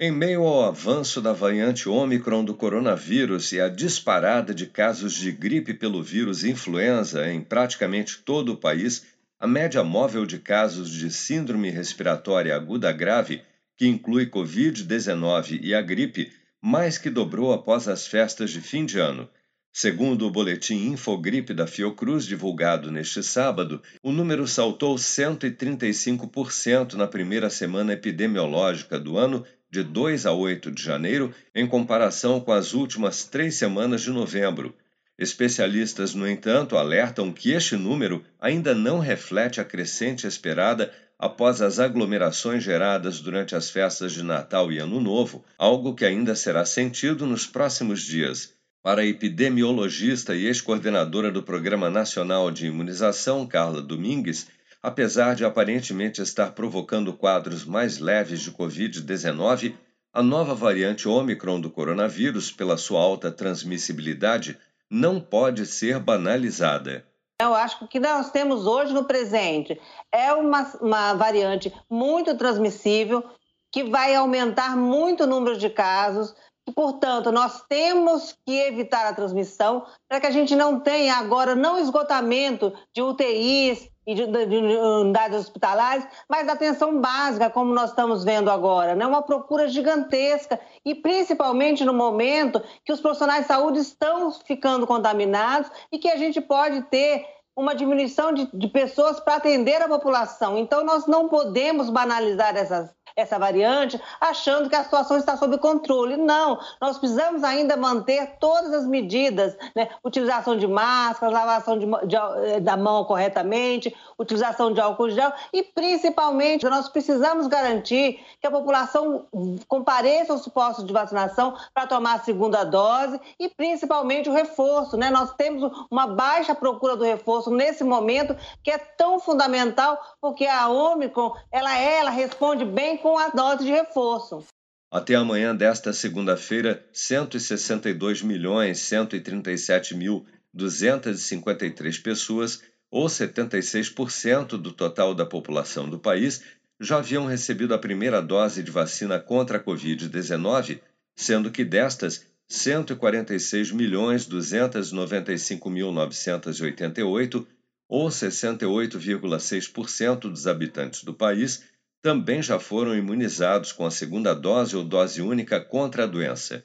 Em meio ao avanço da variante Ômicron do coronavírus e a disparada de casos de gripe pelo vírus influenza em praticamente todo o país, a média móvel de casos de síndrome respiratória aguda grave, que inclui Covid-19 e a gripe, mais que dobrou após as festas de fim de ano. Segundo o boletim Infogripe da Fiocruz divulgado neste sábado, o número saltou 135% na primeira semana epidemiológica do ano de 2 a 8 de janeiro, em comparação com as últimas três semanas de novembro. Especialistas, no entanto, alertam que este número ainda não reflete a crescente esperada após as aglomerações geradas durante as festas de Natal e Ano Novo, algo que ainda será sentido nos próximos dias. Para a epidemiologista e ex-coordenadora do Programa Nacional de Imunização, Carla Domingues, apesar de aparentemente estar provocando quadros mais leves de Covid-19, a nova variante Omicron do coronavírus, pela sua alta transmissibilidade, não pode ser banalizada. Eu acho que o que nós temos hoje no presente é uma, uma variante muito transmissível, que vai aumentar muito o número de casos, portanto, nós temos que evitar a transmissão para que a gente não tenha agora não esgotamento de UTIs e de, de, de unidades hospitalares, mas atenção básica, como nós estamos vendo agora, né? uma procura gigantesca e principalmente no momento que os profissionais de saúde estão ficando contaminados e que a gente pode ter uma diminuição de, de pessoas para atender a população. Então, nós não podemos banalizar essas, essa variante, achando que a situação está sob controle. Não, nós precisamos ainda manter todas as medidas, né? utilização de máscaras, lavação de, de, eh, da mão corretamente, utilização de álcool gel e, principalmente, nós precisamos garantir que a população compareça aos postos de vacinação para tomar a segunda dose e, principalmente, o reforço. Né? Nós temos uma baixa procura do reforço nesse momento, que é tão fundamental, porque a Omicron, ela, é, ela responde bem com com a dose de reforço. Até amanhã desta segunda-feira, 162 milhões 137 mil 253 pessoas, ou 76% do total da população do país, já haviam recebido a primeira dose de vacina contra a Covid-19, sendo que destas, 146 milhões 295 mil 988, ou 68,6% dos habitantes do país, também já foram imunizados com a segunda dose ou dose única contra a doença.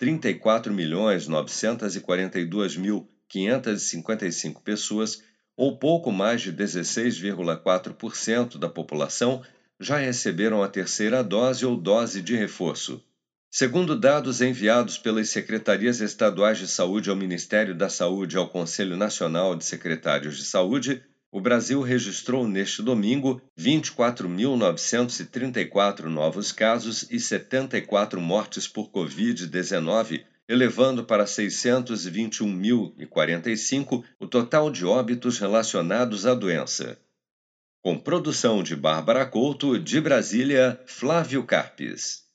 34.942.555 pessoas, ou pouco mais de 16,4% da população, já receberam a terceira dose ou dose de reforço. Segundo dados enviados pelas secretarias estaduais de saúde ao Ministério da Saúde e ao Conselho Nacional de Secretários de Saúde, o Brasil registrou neste domingo 24.934 novos casos e 74 mortes por Covid-19, elevando para 621.045 o total de óbitos relacionados à doença. Com produção de Bárbara Couto, de Brasília, Flávio Carpes.